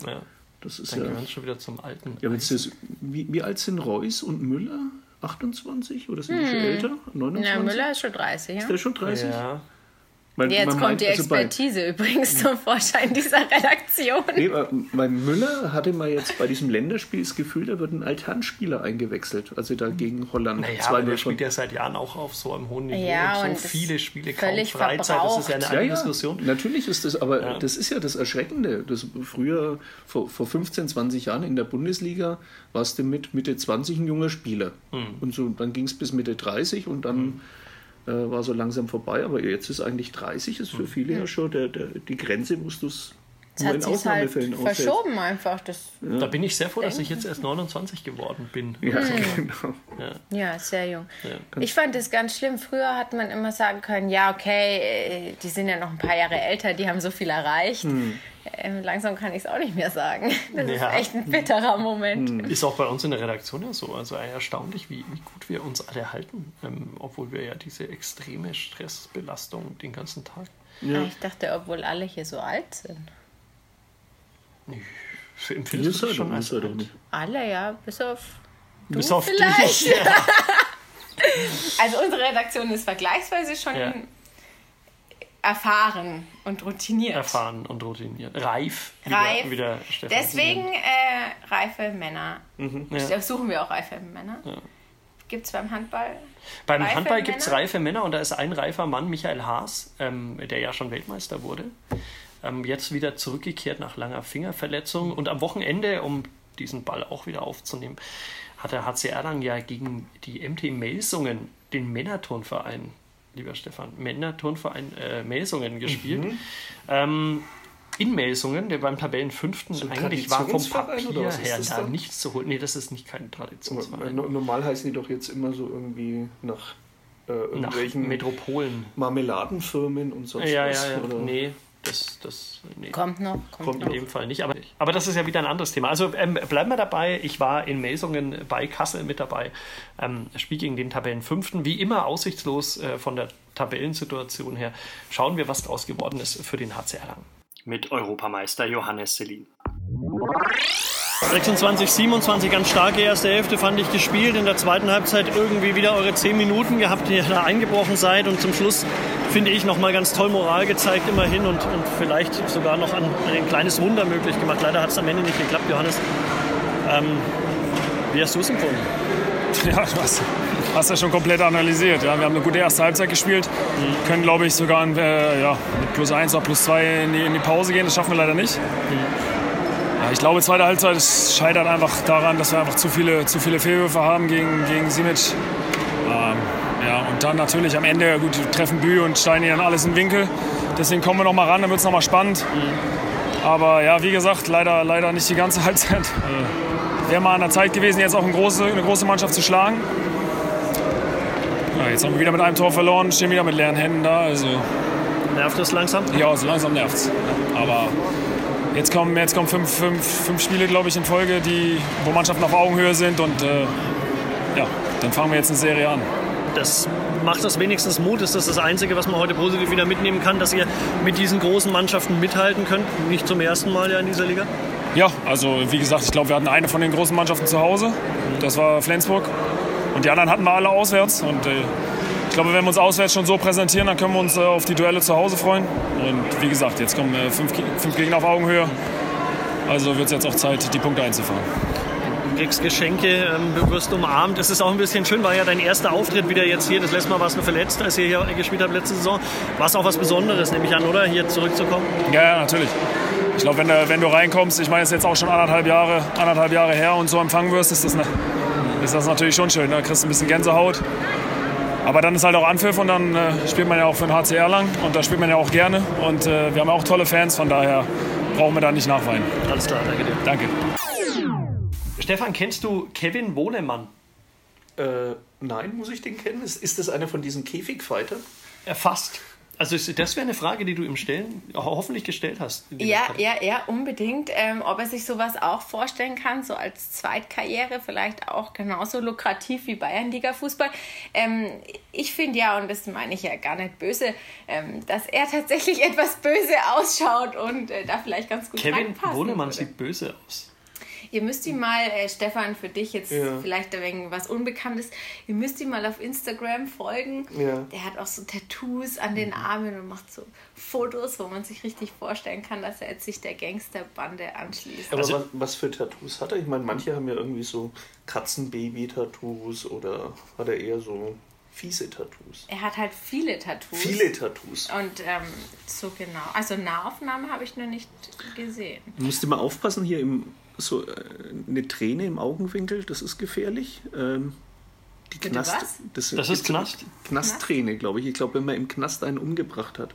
Ja, das ist dann ja. schon wieder zum alten. Ja, wenn's das, wie, wie alt sind Reus und Müller? 28 oder sind die schon älter? 29? Ja, Müller ist schon 30, ja. Ist der schon 30? ja, Weil Jetzt man kommt meint, die also bei- Expertise übrigens zum Vorschein dieser Redaktion. Nee, bei Müller hatte man jetzt bei diesem Länderspiel das Gefühl, da wird ein Alternspieler eingewechselt, also da gegen Holland. naja, Zwei aber der spielt ja seit Jahren auch auf so einem hohen Niveau. Ja, und und so viele Spiele, kaum völlig Freizeit. Das ist ja eine verbraucht. ja, andere ja, Diskussion. natürlich ist das, aber Ja. das ist ja das Erschreckende. Das früher, vor, vor 15, 20 Jahren in der Bundesliga, warst du mit Mitte 20 ein junger Spieler. Hm. Und so, dann ging es bis Mitte 30 und dann äh, war so langsam vorbei. Aber jetzt ist eigentlich 30, ist für Hm. viele ja schon der, der, die Grenze, wo du es Das nur hat in sich halt aushältst. verschoben einfach. Das, Da bin ich sehr froh, dass ich jetzt erst 29 geworden bin. Ja, Hm. genau. ja, sehr jung. Ja. Ich fand das ganz schlimm. Früher hat man immer sagen können, ja, okay, äh, die sind ja noch ein paar Jahre älter, die haben so viel erreicht. Ähm, langsam kann ich es auch nicht mehr sagen. Das Ja. ist echt ein bitterer Moment. Ist auch bei uns in der Redaktion ja so. Also erstaunlich, wie, wie gut wir uns alle halten, ähm, obwohl wir ja diese extreme Stressbelastung den ganzen Tag. Ja. Ich dachte, obwohl alle hier so alt sind. Du er das schon als doch alt? nicht. Alle, ja, bis auf du Bis auf vielleicht. dich. Ja. Also unsere Redaktion ist vergleichsweise schon Ja. erfahren und routiniert. Erfahren und routiniert. Reif. Reif. Wieder, wieder Stefan Deswegen äh, reife Männer. Ja. Da suchen wir auch reife Männer. Gibt es beim Handball? Beim Reife Handball gibt es reife Männer und da ist ein reifer Mann, Michael Haas, ähm, der ja schon Weltmeister wurde. Ähm, jetzt wieder zurückgekehrt nach langer Fingerverletzung. Und am Wochenende, um diesen Ball auch wieder aufzunehmen, hat der HC Erlangen ja gegen die MT Melsungen, den Männerturnverein, lieber Stefan, Männerturnverein äh, Melsungen gespielt. Mhm. Ähm, in Melsungen, der beim Tabellenfünften So eigentlich war vom Papier her da dann? nichts zu holen. Nee, das ist nicht kein Traditionsverein. No- Normal heißen die doch jetzt immer so irgendwie nach äh, Nach irgendwelchen Metropolen. Marmeladenfirmen und sonst Ja, was. ja, ja. Oder? Nee, das, das nee. Kommt noch. Kommt, Kommt noch. in dem Fall nicht. Aber, aber das ist ja wieder ein anderes Thema. Also ähm, bleiben wir dabei. Ich war in Melsungen bei Kassel mit dabei. Ähm, Spiel gegen den Tabellenfünften. Wie immer aussichtslos äh, von der Tabellensituation her. Schauen wir, was daraus geworden ist für den HC Erlangen. Mit Europameister Johannes Selin. 26, 27, ganz starke erste Hälfte fand ich gespielt. In der zweiten Halbzeit irgendwie wieder eure 10 Minuten gehabt, die ihr da eingebrochen seid. Und zum Schluss finde ich nochmal ganz toll Moral gezeigt, immerhin. Und, und vielleicht sogar noch ein, ein kleines Wunder möglich gemacht. Leider hat es am Ende nicht geklappt, Johannes. Ähm, wie hast du es empfunden? Ja, du hast, hast ja schon komplett analysiert. Ja. Wir haben eine gute erste Halbzeit gespielt. Können, glaube ich, sogar äh, ja, mit plus eins oder plus zwei in die, in die Pause gehen. Das schaffen wir leider nicht. Ja, ich glaube, zweite Halbzeit scheitert einfach daran, dass wir einfach zu viele, zu viele Fehlwürfe haben gegen, gegen Simic. Ähm, ja, und dann natürlich am Ende, gut, treffen Bü und Steini dann alles in Winkel. Deswegen kommen wir noch mal ran, dann wird es noch mal spannend. Aber ja, wie gesagt, leider, leider nicht die ganze Halbzeit. Äh, Wäre mal an der Zeit gewesen, jetzt auch eine große, eine große Mannschaft zu schlagen. Ja, jetzt haben wir wieder mit einem Tor verloren, stehen wieder mit leeren Händen da. Also Nervt das langsam? ja, so langsam nervt's. Aber jetzt kommen, jetzt kommen fünf, fünf, fünf Spiele, glaube ich, in Folge, die, wo Mannschaften auf Augenhöhe sind. Und äh, ja, dann fangen wir jetzt eine Serie an. Das macht das wenigstens Mut? Ist das das Einzige, was man heute positiv wieder mitnehmen kann, dass ihr mit diesen großen Mannschaften mithalten könnt? Nicht zum ersten Mal ja in dieser Liga? Ja, also wie gesagt, ich glaube, wir hatten eine von den großen Mannschaften zu Hause. Das war Flensburg. Und die anderen hatten wir alle auswärts. Und äh, ich glaube, wenn wir uns auswärts schon so präsentieren, dann können wir uns äh, auf die Duelle zu Hause freuen. Und wie gesagt, jetzt kommen äh, fünf, fünf Gegner auf Augenhöhe. Also wird es jetzt auch Zeit, die Punkte einzufahren. Du kriegst Geschenke, ähm, du wirst umarmt. Es ist auch ein bisschen schön, war ja dein erster Auftritt wieder jetzt hier. Das letzte Mal warst du verletzt, als ihr hier gespielt habt letzte Saison. War es auch was Besonderes, nehme ich an, oder? Hier zurückzukommen? Ja, ja natürlich. Ich glaube, wenn, du- wenn du reinkommst, ich meine, es ist jetzt auch schon anderthalb Jahre, anderthalb Jahre her und so empfangen wirst, ist das, ne, ist das natürlich schon schön. Da kriegst du ein bisschen Gänsehaut. Aber dann ist halt auch Anpfiff und dann äh, spielt man ja auch für den HCR lang und da spielt man ja auch gerne. Und äh, wir haben auch tolle Fans, von daher brauchen wir da nicht nachweinen. Alles klar, danke dir. Danke. Stefan, kennst du Kevin Wohlemann? Äh, nein, muss ich den kennen? Ist, ist das einer von diesen Käfigfightern? Erfasst. Also ist- das wäre eine Frage, die du ihm stellen, hoffentlich gestellt hast. Ja, ja, ja, unbedingt. Ähm, ob er sich sowas auch vorstellen kann, so als Zweitkarriere, vielleicht auch genauso lukrativ wie Bayernliga-Fußball. Ähm, ich finde ja, und das meine ich ja gar nicht böse, ähm, dass er tatsächlich etwas böse ausschaut und äh, da vielleicht ganz gut Kevin reinpassen Wohlemann würde. sieht böse aus. Ihr müsst ihn mal, äh, Stefan, für dich jetzt Ja. vielleicht ein wenig was Unbekanntes, ihr müsst ihm mal auf Instagram folgen. Ja. Mhm. Der hat auch so Tattoos an den Armen und macht so Fotos, wo man sich richtig vorstellen kann, dass er jetzt sich der Gangsterbande anschließt. Aber Also- was, was für Tattoos hat er? Ich meine, manche haben ja irgendwie so Katzenbaby-Tattoos oder hat er eher so fiese Tattoos? Er hat halt viele Tattoos. Viele Tattoos. Und ähm, so genau. Also Nahaufnahme habe ich noch nicht gesehen. Du musst immer aufpassen, hier im, so äh, eine Träne im Augenwinkel, das ist gefährlich. Ähm, die Bitte Knast, was? Das, Das ist Knast? Knastträne, glaube ich. Ich glaube, wenn man im Knast einen umgebracht hat.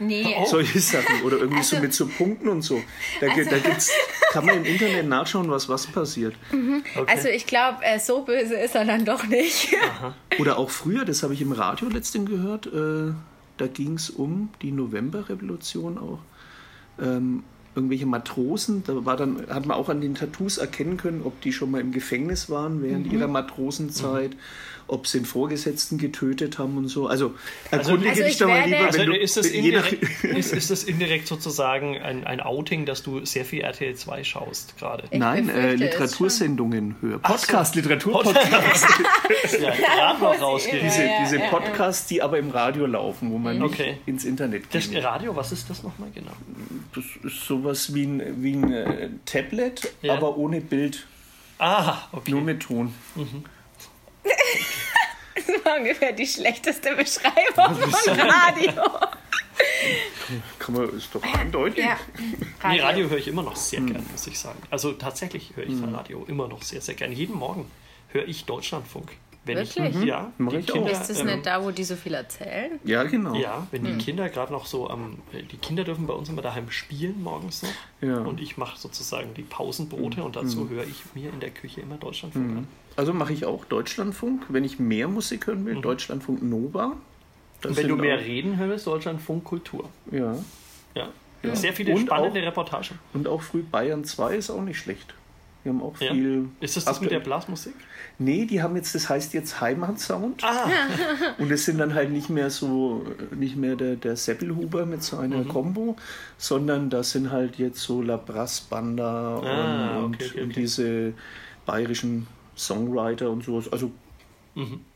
Nee, Oh. Solche Sachen. Oder irgendwie so Also- mit so Punkten und so. Da, gi- da gibt's, kann man im Internet nachschauen, was was passiert. also ich glaube, äh, so böse ist er dann doch nicht. Oder auch früher, das habe ich im Radio letztens gehört, äh, da ging es um die Novemberrevolution auch. Ähm, irgendwelche Matrosen, da war dann, hat man auch an den Tattoos erkennen können, ob die schon mal im Gefängnis waren während Mhm. ihrer Matrosenzeit, ob sie den Vorgesetzten getötet haben und so. Also erkundige Also dich ich da mal lieber, Also wenn du, ist, das indirekt, ist, ist das indirekt sozusagen ein, ein Outing, dass du sehr viel RTL 2 schaust gerade? Nein, äh, Literatursendungen höre. Ach so. Podcast, Literaturpodcast. Ja, gerade noch rausgeht. diese Ja, ja, diese ja, ja. Podcasts, die aber im Radio laufen, wo man nicht Okay. ins Internet Das geht. Radio, was ist das nochmal genau? Das ist sowas wie ein, wie ein äh, Tablet, Ja. aber ohne Bild, Ah, okay. nur mit Ton. Das war ungefähr die schlechteste Beschreibung von Radio. Kann man, ist doch eindeutig. ja. Nee, Radio höre ich immer noch sehr gern, muss ich sagen. Also tatsächlich höre ich Radio immer noch sehr, sehr gern. Jeden Morgen höre ich Deutschlandfunk. Wenn Wirklich? Ich, ja, Mach die ich auch. Kinder, Ist das ähm, nicht da, wo die so viel erzählen? Ja, genau. Ja, wenn die Kinder gerade noch so am. äh, Die Kinder dürfen bei uns immer daheim spielen morgens noch. Ja. Und ich mache sozusagen die Pausenbrote und dazu höre ich mir in der Küche immer Deutschlandfunk an. Also mache ich auch Deutschlandfunk. Wenn ich mehr Musik hören will, Deutschlandfunk Nova. Das Und wenn du mehr auch- reden hörst, Deutschlandfunk Kultur. Ja. Ja. Sehr viele Und spannende auch- Reportagen. Und auch früh Bayern 2 ist auch nicht schlecht. Die haben auch Ja. viel. Ist das das mit der Blasmusik? Nee, die haben jetzt, das heißt jetzt Heimatsound. Ah, Und es sind dann halt nicht mehr so, nicht mehr der, der Seppelhuber mit so einer Mhm. Combo, sondern das sind halt jetzt so La Brass Banda Ah, und, okay, okay, und okay. diese bayerischen Songwriter und sowas. Also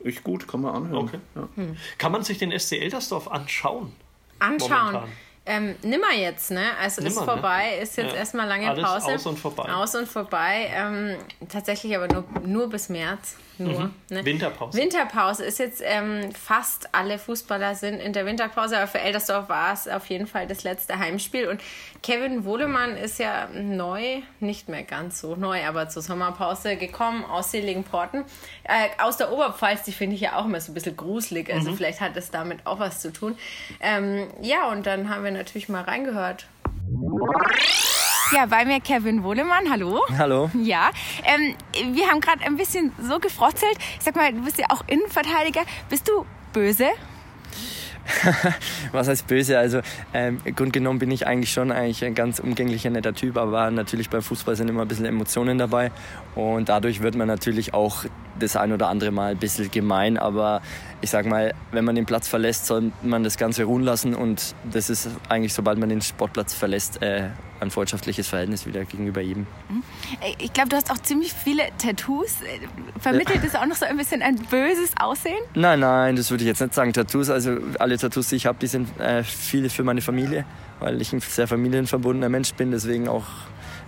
echt gut, kann man anhören. Mhm. Okay. Ja. kann man sich den SC Eltersdorf anschauen? Anschauen. Momentan. Ähm, nimmer jetzt, ne? Also ist Nimmer, ne? vorbei, ist jetzt Ja. erstmal lange Alles Pause. aus und vorbei. Aus und vorbei. Ähm, tatsächlich aber nur, nur bis März. Nur. Ne? Mhm. Winterpause. Winterpause ist jetzt ähm, fast alle Fußballer sind in der Winterpause, aber für Eldersdorf war es auf jeden Fall das letzte Heimspiel. Und Kevin Wohlemann ist ja neu, nicht mehr ganz so neu, aber zur Sommerpause gekommen aus Seligenporten. Äh, aus der Oberpfalz, die finde ich ja auch immer so ein bisschen gruselig. Also vielleicht hat das damit auch was zu tun. Ähm, ja, und dann haben wir natürlich mal reingehört. Ja, bei mir Kevin Wohlemann, hallo. Hallo. Ja, ähm, wir haben gerade ein bisschen so gefrotzelt. Sag mal, du bist ja auch Innenverteidiger. Bist du böse? Was heißt böse? Also ähm, grundgenommen bin ich eigentlich schon eigentlich ein ganz umgänglicher, netter Typ, aber natürlich bei Fußball sind immer ein bisschen Emotionen dabei und dadurch wird man natürlich auch das ein oder andere Mal ein bisschen gemein, aber ich sag mal, wenn man den Platz verlässt, soll man das Ganze ruhen lassen und das ist eigentlich, sobald man den Sportplatz verlässt, äh, ein freundschaftliches Verhältnis wieder gegenüber jedem. Äh, Ich glaube, du hast auch ziemlich viele Tattoos. Vermittelt es auch noch so ein bisschen ein böses Aussehen? Nein, nein, das würde ich jetzt nicht sagen. Tattoos, also alle Tattoos, die ich habe, die sind äh, viele für meine Familie, weil ich ein sehr familienverbundener Mensch bin, deswegen auch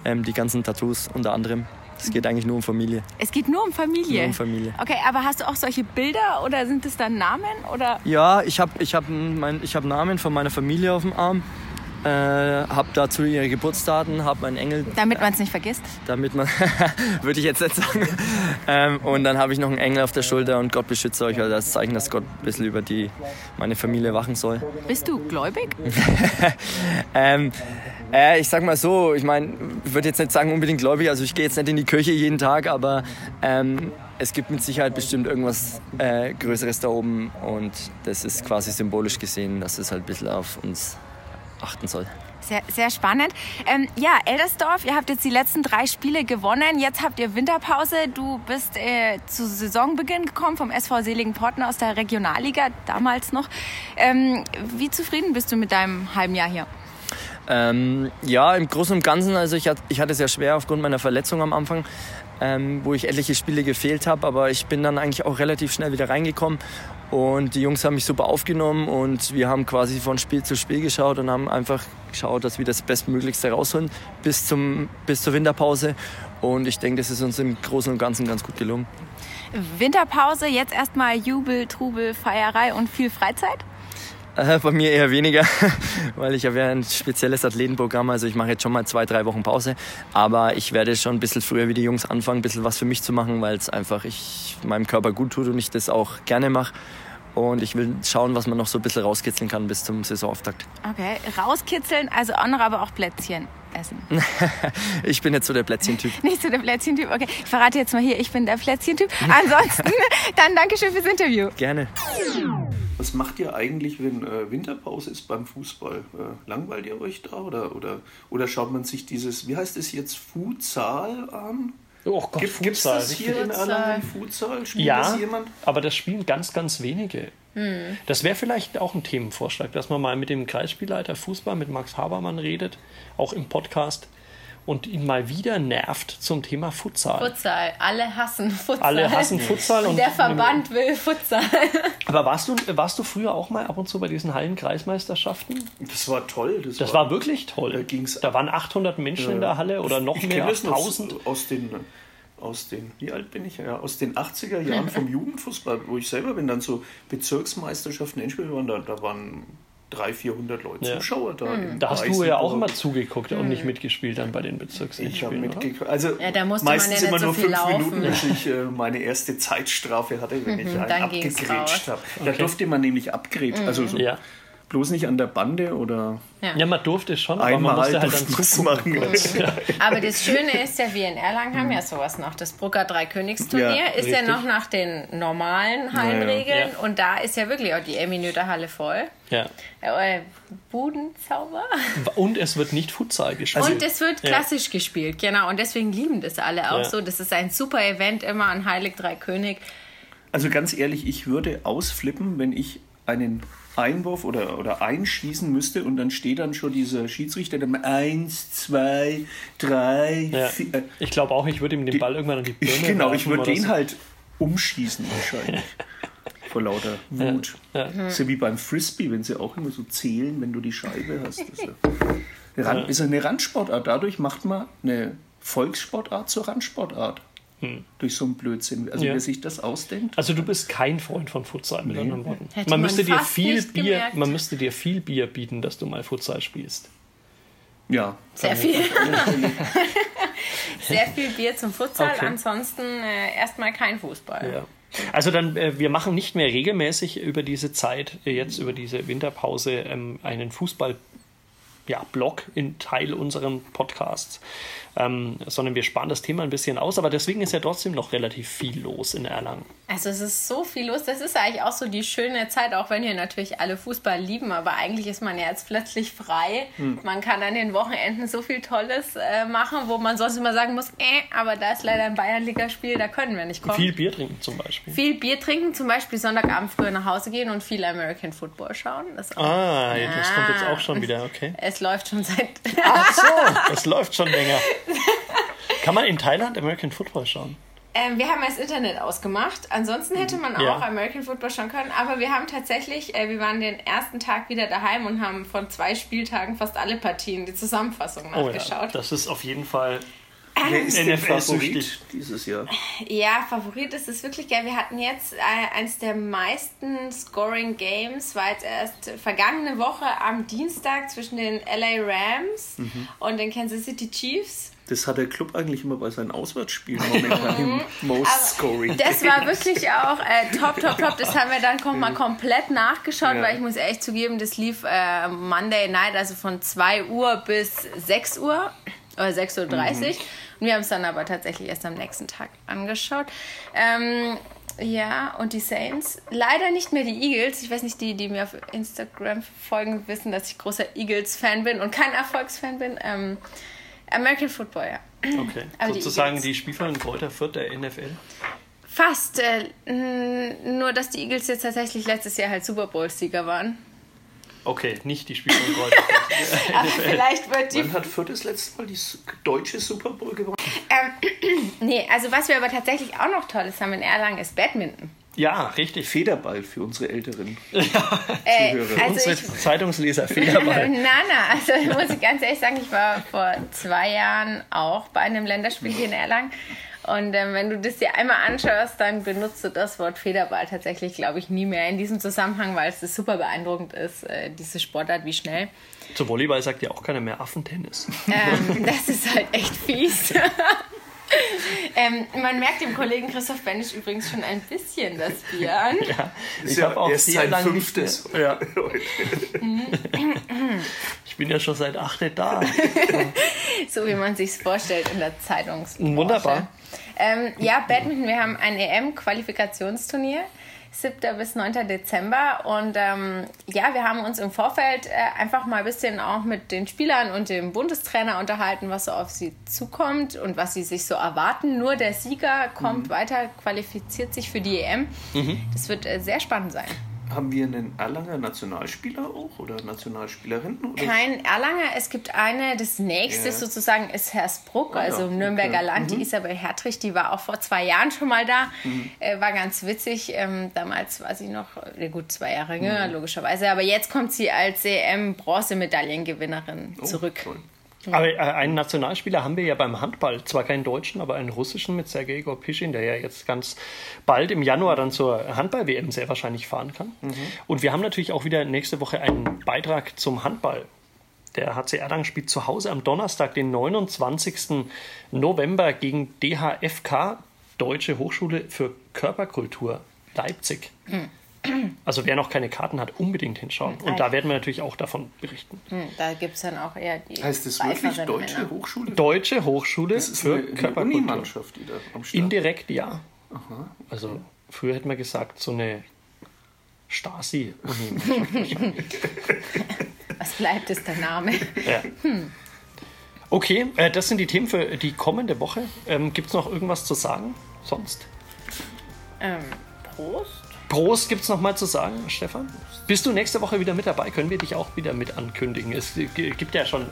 ähm, die ganzen Tattoos unter anderem. Es geht eigentlich nur um Familie. Es geht nur um Familie. Nur um Familie. Okay, aber hast du auch solche Bilder oder sind es dann Namen oder? Ja, ich habe ich hab mein, ich hab Namen von meiner Familie auf dem Arm, äh, habe dazu ihre Geburtsdaten, habe meinen Engel, Damit man es nicht vergisst. damit man, würde ich jetzt nicht sagen. Ähm, und dann habe ich noch einen Engel auf der Schulter und Gott beschütze euch, also das Zeichen, dass Gott ein bisschen über die, meine Familie wachen soll. Bist du gläubig? Ähm, äh, ich sag mal so, ich meine, ich würde jetzt nicht sagen unbedingt gläubig, also ich gehe jetzt nicht in die Kirche jeden Tag, aber ähm, es gibt mit Sicherheit bestimmt irgendwas äh, Größeres da oben und das ist quasi symbolisch gesehen, dass es halt ein bisschen auf uns achten soll. Sehr, sehr spannend. Ähm, ja, Eldersdorf, ihr habt jetzt die letzten drei Spiele gewonnen. Jetzt habt ihr Winterpause. Du bist äh, zu Saisonbeginn gekommen vom SV Seligen Porten aus der Regionalliga, damals noch. Ähm, wie zufrieden bist du mit deinem halben Jahr hier? Ähm, ja, im Großen und Ganzen, also ich, hat, ich hatte es ja schwer aufgrund meiner Verletzung am Anfang, ähm, wo ich etliche Spiele gefehlt habe, aber ich bin dann eigentlich auch relativ schnell wieder reingekommen und die Jungs haben mich super aufgenommen und wir haben quasi von Spiel zu Spiel geschaut und haben einfach geschaut, dass wir das Bestmöglichste rausholen bis, zum, bis zur Winterpause und ich denke, das ist uns im Großen und Ganzen ganz gut gelungen. Winterpause, jetzt erstmal Jubel, Trubel, Feierei und viel Freizeit? Äh, bei mir eher weniger, weil ich habe ja ein spezielles Athletenprogramm. Also ich mache jetzt schon mal zwei, drei Wochen Pause. Aber ich werde schon ein bisschen früher wie die Jungs anfangen, ein bisschen was für mich zu machen, weil es einfach ich, meinem Körper gut tut und ich das auch gerne mache. Und ich will schauen, was man noch so ein bisschen rauskitzeln kann bis zum Saisonauftakt. Okay, rauskitzeln, also auch noch aber auch Plätzchen essen. Ich bin jetzt so der Plätzchentyp. Nicht so der Plätzchentyp. Okay, ich verrate jetzt mal hier, ich bin der Plätzchentyp. Ansonsten, dann Dankeschön fürs Interview. Gerne. Was macht ihr eigentlich, wenn äh, Winterpause ist beim Fußball? Äh, langweilt ihr euch da oder, oder, oder schaut man sich dieses, wie heißt es jetzt, Futsal an? Oh Gott, Gibt es Futsal. das hier in Erlangen, Futsal? Spielt Ja, das jemand? aber das spielen ganz, ganz wenige. Hm. Das wäre vielleicht auch ein Themenvorschlag, dass man mal mit dem Kreisspielleiter Fußball, mit Max Habermann redet, auch im Podcast, und ihn mal wieder nervt zum Thema Futsal. Futsal, alle hassen Futsal. Alle hassen Futsal. Und Der Verband will Futsal. Aber warst du, warst du früher auch mal ab und zu bei diesen Hallenkreismeisterschaften? Das war toll. Das, Das war wirklich toll. Da ging's da waren 800 Menschen in der Halle oder noch ich mehr, das noch 1000. aus den aus den, wie alt bin ich? Ja, aus den 80er Jahren vom Jugendfußball, wo ich selber bin, dann so Bezirksmeisterschaften, Endspiele waren, da, da waren 300, 400 Leute Ja. Zuschauer da. im Da hast du ja auch immer zugeguckt und nicht mitgespielt dann bei den Ich habe Bezirksendspielen. Also Ja, da musste man meistens ja nicht immer so nur fünf laufen. Minuten, bis ich äh, meine erste Zeitstrafe hatte, wenn ich einen Mhm, dann ging's abgegrätscht habe. Da durfte man nämlich abgrätschen. Also so Ja. Bloß nicht an der Bande oder ja, man durfte schon, aber man einmal musste halt dann durfte man's zugucken. machen. Aber das Schöne ist ja, wir in Erlangen haben ja sowas noch. Das Brugger Dreikönigsturnier Ja, ist ja richtig. noch nach den normalen Hallenregeln. Ja. Und da ist ja wirklich auch die Eminöter Halle voll. Ja. Äh, Budenzauber. Und es wird nicht Futsal gespielt. Und es wird Ja. klassisch gespielt, genau. Und deswegen lieben das alle auch Ja. so. Das ist ein super Event immer an Heilig Dreikönig. Also ganz ehrlich, ich würde ausflippen, wenn ich einen Einwurf oder, oder einschießen müsste und dann steht dann schon dieser Schiedsrichter, der mal eins, zwei, drei, ja. vier. äh, Ich glaube auch, ich würde ihm den Ball irgendwann an die Birne Ich, genau, ich würde den so. halt umschießen wahrscheinlich. Vor lauter Wut. Ja. Das ist ja wie beim Frisbee, wenn sie auch immer so zählen, wenn du die Scheibe hast. Das ist, ja, Rand, ist eine Randsportart. Dadurch macht man eine Volkssportart zur Randsportart. Durch so einen Blödsinn. Also Hm. Ja. wer sich das ausdenkt. Also du bist kein Freund von Futsal, mit anderen Worten. Hätte man man müsste dir viel Bier, gemerkt. man müsste dir viel Bier bieten, dass du mal Futsal spielst. Ja. Sehr viel. Sehr viel Bier zum Futsal, Okay. ansonsten äh, erstmal kein Fußball. Ja. Also dann, äh, wir machen nicht mehr regelmäßig über diese Zeit, äh, jetzt über diese Winterpause, ähm, einen Fußball. Ja, Blog in Teil unseren Podcasts, ähm, sondern wir sparen das Thema ein bisschen aus, aber deswegen ist ja trotzdem noch relativ viel los in Erlangen. Also es ist so viel los. Das ist eigentlich auch so die schöne Zeit, auch wenn hier natürlich alle Fußball lieben. Aber eigentlich ist man ja jetzt plötzlich frei. Hm. Man kann an den Wochenenden so viel Tolles äh, machen, wo man sonst immer sagen muss, äh, aber da ist leider ein Bayernligaspiel, da können wir nicht kommen. Viel Bier trinken zum Beispiel. Viel Bier trinken, zum Beispiel Sonntagabend früher nach Hause gehen und viel American Football schauen. Das ah, ja. das kommt jetzt auch schon wieder, okay. Es läuft schon seit... Ach so, es läuft schon länger. Kann man in Thailand American Football schauen? Ähm, wir haben das Internet ausgemacht. Ansonsten hätte man auch ja. American Football schauen können. Aber wir haben tatsächlich, äh, wir waren den ersten Tag wieder daheim und haben von zwei Spieltagen fast alle Partien die Zusammenfassung nachgeschaut. Oh ja, das ist auf jeden Fall Wer ist Favorit dieses Jahr? Ja, Favorit ist es wirklich geil. Wir hatten jetzt äh, eins der meisten Scoring Games, war jetzt erst vergangene Woche am Dienstag zwischen den LA Rams mhm. und den Kansas City Chiefs. Das hat der Club eigentlich immer bei seinen Auswärtsspielen momentan im Most Aber Scoring. Das war wirklich auch äh, top, top, top. Das haben wir dann kom mal komplett nachgeschaut, ja. weil ich muss echt zugeben, das lief äh, Monday Night, also von 2 Uhr bis 6 Uhr oder 6.30 Uhr. Mhm. Und wir haben es dann aber tatsächlich erst am nächsten Tag angeschaut. Ähm, ja, und die Saints. Leider nicht mehr die Eagles. Ich weiß nicht, die, die mir auf Instagram folgen, wissen, dass ich großer Eagles-Fan bin und kein Erfolgsfan bin. Ähm, American Football, ja. Okay. Aber Sozusagen die, die Spielverein Kräuter Fürth der NFL? Fast. Äh, nur, dass die Eagles jetzt tatsächlich letztes Jahr halt Super Bowl-Sieger waren. Okay, nicht die Spielverein Kräuter Fürth. Aber vielleicht wird die. Wann hat Fürth das letzte Mal die deutsche Super Bowl gewonnen? Ähm, nee, also was wir aber tatsächlich auch noch Tolles haben in Erlangen ist Badminton. Ja, richtig. Federball für unsere älteren ja. äh, also unsere ich, Zeitungsleser, Federball. na, na, also muss ich ganz ehrlich sagen, ich war vor zwei Jahren auch bei einem Länderspiel hier in Erlangen. Und ähm, wenn du das dir einmal anschaust, dann benutzt du das Wort Federball tatsächlich, glaube ich, nie mehr in diesem Zusammenhang, weil es super beeindruckend ist, äh, diese Sportart, wie schnell. Zu Volleyball sagt ja auch keiner mehr Affentennis. Ähm, das ist halt echt fies. ähm, man merkt dem Kollegen Christoph Benisch übrigens schon ein bisschen das Bier an. Ja, ich habe auch erst sein fünftes. Ja. ich bin ja schon seit acht da. so wie man sich vorstellt in der Zeitungsbranche. Wunderbar. Ähm, ja, Badminton, wir haben ein EM-Qualifikationsturnier. 7. bis 9. Dezember. Und ähm, ja, wir haben uns im Vorfeld äh, einfach mal ein bisschen auch mit den Spielern und dem Bundestrainer unterhalten, was so auf sie zukommt und was sie sich so erwarten. Nur der Sieger kommt mhm. weiter, qualifiziert sich für die EM. Mhm. Das wird äh, sehr spannend sein. Haben wir einen Erlanger Nationalspieler auch oder Nationalspielerin? Oder? Kein Erlanger, es gibt eine, das nächste ja. sozusagen ist Hersbruck, oh, also ja. Nürnberger okay. Land, die mhm. Isabel Hertrich, die war auch vor zwei Jahren schon mal da, mhm. äh, war ganz witzig. Ähm, damals war sie noch, äh, gut, zwei Jahre jünger, mhm. logischerweise, aber jetzt kommt sie als EM-Bronzemedaillengewinnerin oh, zurück. Toll. Aber äh, einen Nationalspieler haben wir ja beim Handball. Zwar keinen deutschen, aber einen russischen mit Sergei Gorpischin, der ja jetzt ganz bald im Januar dann zur Handball-WM sehr wahrscheinlich fahren kann. Mhm. Und wir haben natürlich auch wieder nächste Woche einen Beitrag zum Handball. Der HC Erlangen spielt zu Hause am Donnerstag, den 29. November gegen DHFK, Deutsche Hochschule für Körperkultur Leipzig. Mhm. Also wer noch keine Karten hat, unbedingt hinschauen. Und da werden wir natürlich auch davon berichten. Hm, da gibt es dann auch eher die. Heißt das wirklich Deutsche Männer. Hochschule? Deutsche Hochschule das ist für eine, Körperkultur. Eine die da am Start Indirekt ja. Aha. Also früher hätte man gesagt, so eine Stasi-Uni. Was bleibt, ist der Name. Ja. Hm. Okay, äh, das sind die Themen für die kommende Woche. Ähm, Gibt es noch irgendwas zu sagen sonst? Ähm, Prost. Prost gibt es noch mal zu sagen, Stefan. Bist du nächste Woche wieder mit dabei? Können wir dich auch wieder mit ankündigen? Es gibt ja schon,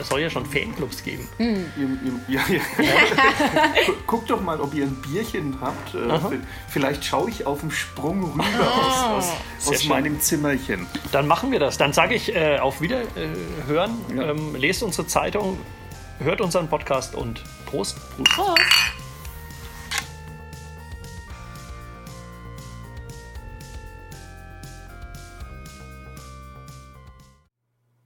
es soll ja schon Fanclubs geben. Mhm. Ja, ja. Guckt doch mal, ob ihr ein Bierchen habt. Äh, Aha. Vielleicht schaue ich auf dem Sprung rüber ah. aus, aus, aus meinem Zimmerchen. Dann machen wir das. Dann sage ich äh, auf Wiederhören. Äh, ja. ähm, lest unsere Zeitung, hört unseren Podcast und Prost. Prost. Prost.